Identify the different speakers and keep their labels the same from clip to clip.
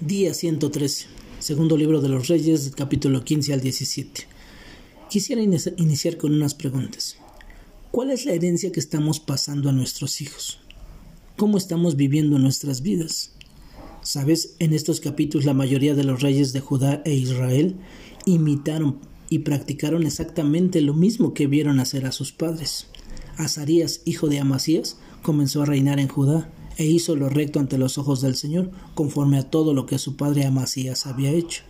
Speaker 1: Día 113, segundo libro de los Reyes, capítulo 15 al 17. Quisiera iniciar con unas preguntas. ¿Cuál es la herencia que estamos pasando a nuestros hijos? ¿Cómo estamos viviendo nuestras vidas? Sabes, en estos capítulos la mayoría de los reyes de Judá e Israel imitaron y practicaron exactamente lo mismo que vieron hacer a sus padres. Azarías, hijo de Amasías, comenzó a reinar en Judá e hizo lo recto ante los ojos del Señor, conforme a todo lo que su padre Amasías había hecho.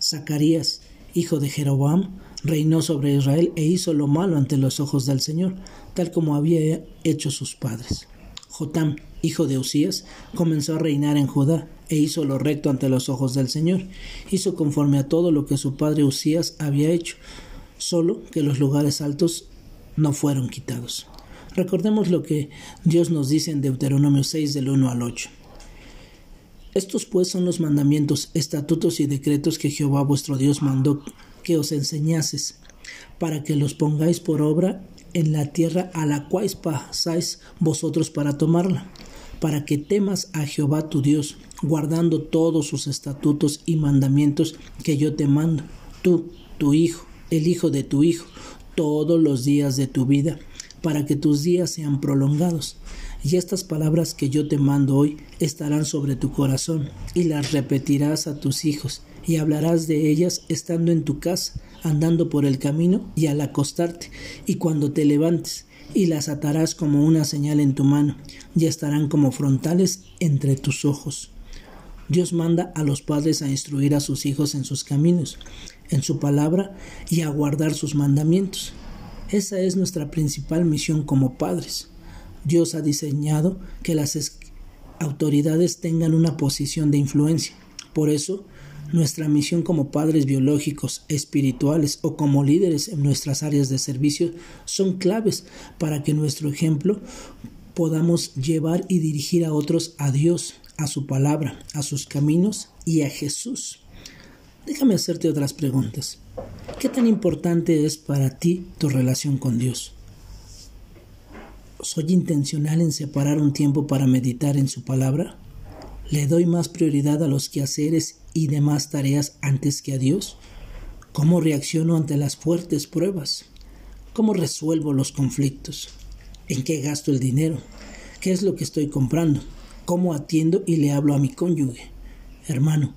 Speaker 1: Zacarías, hijo de Jeroboam, reinó sobre Israel e hizo lo malo ante los ojos del Señor, tal como había hecho sus padres. Jotam, hijo de Usías, comenzó a reinar en Judá e hizo lo recto ante los ojos del Señor. Hizo conforme a todo lo que su padre Usías había hecho, solo que los lugares altos no fueron quitados. Recordemos lo que Dios nos dice en Deuteronomio 6 del 1 al 8. Estos pues son los mandamientos, estatutos y decretos que Jehová vuestro Dios mandó que os enseñases, para que los pongáis por obra en la tierra a la cual pasáis vosotros para tomarla, para que temas a Jehová tu Dios, guardando todos sus estatutos y mandamientos que yo te mando, tú, tu hijo, el hijo de tu hijo, todos los días de tu vida, para que tus días sean prolongados. Y estas palabras que yo te mando hoy estarán sobre tu corazón, y las repetirás a tus hijos, y hablarás de ellas estando en tu casa, andando por el camino y al acostarte, y cuando te levantes, y las atarás como una señal en tu mano, y estarán como frontales entre tus ojos. Dios manda a los padres a instruir a sus hijos en sus caminos, en su palabra y a guardar sus mandamientos. Esa es nuestra principal misión como padres. Dios ha diseñado que las autoridades tengan una posición de influencia. Por eso, nuestra misión como padres biológicos, espirituales o como líderes en nuestras áreas de servicio son claves para que nuestro ejemplo podamos llevar y dirigir a otros a Dios, a su palabra, a sus caminos y a Jesús. Déjame hacerte otras preguntas. ¿Qué tan importante es para ti tu relación con Dios? ¿Soy intencional en separar un tiempo para meditar en su palabra? ¿Le doy más prioridad a los quehaceres y demás tareas antes que a Dios? ¿Cómo reacciono ante las fuertes pruebas? ¿Cómo resuelvo los conflictos? ¿En qué gasto el dinero? ¿Qué es lo que estoy comprando? ¿Cómo atiendo y le hablo a mi cónyuge? Hermano,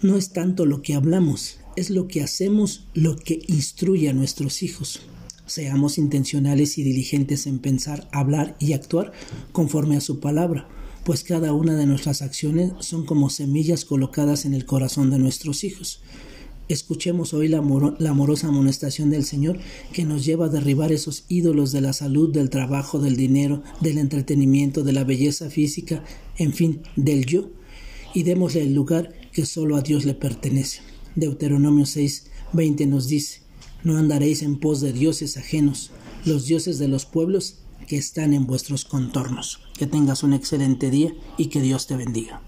Speaker 1: no es tanto lo que hablamos, es lo que hacemos lo que instruye a nuestros hijos. Seamos intencionales y diligentes en pensar, hablar y actuar conforme a su palabra, pues cada una de nuestras acciones son como semillas colocadas en el corazón de nuestros hijos. Escuchemos hoy la, amorosa amonestación del Señor que nos lleva a derribar esos ídolos de la salud, del trabajo, del dinero, del entretenimiento, de la belleza física, en fin, del yo, y démosle el lugar que solo a Dios le pertenece. Deuteronomio 6, 20 nos dice, no andaréis en pos de dioses ajenos, los dioses de los pueblos que están en vuestros contornos. Que tengas un excelente día y que Dios te bendiga.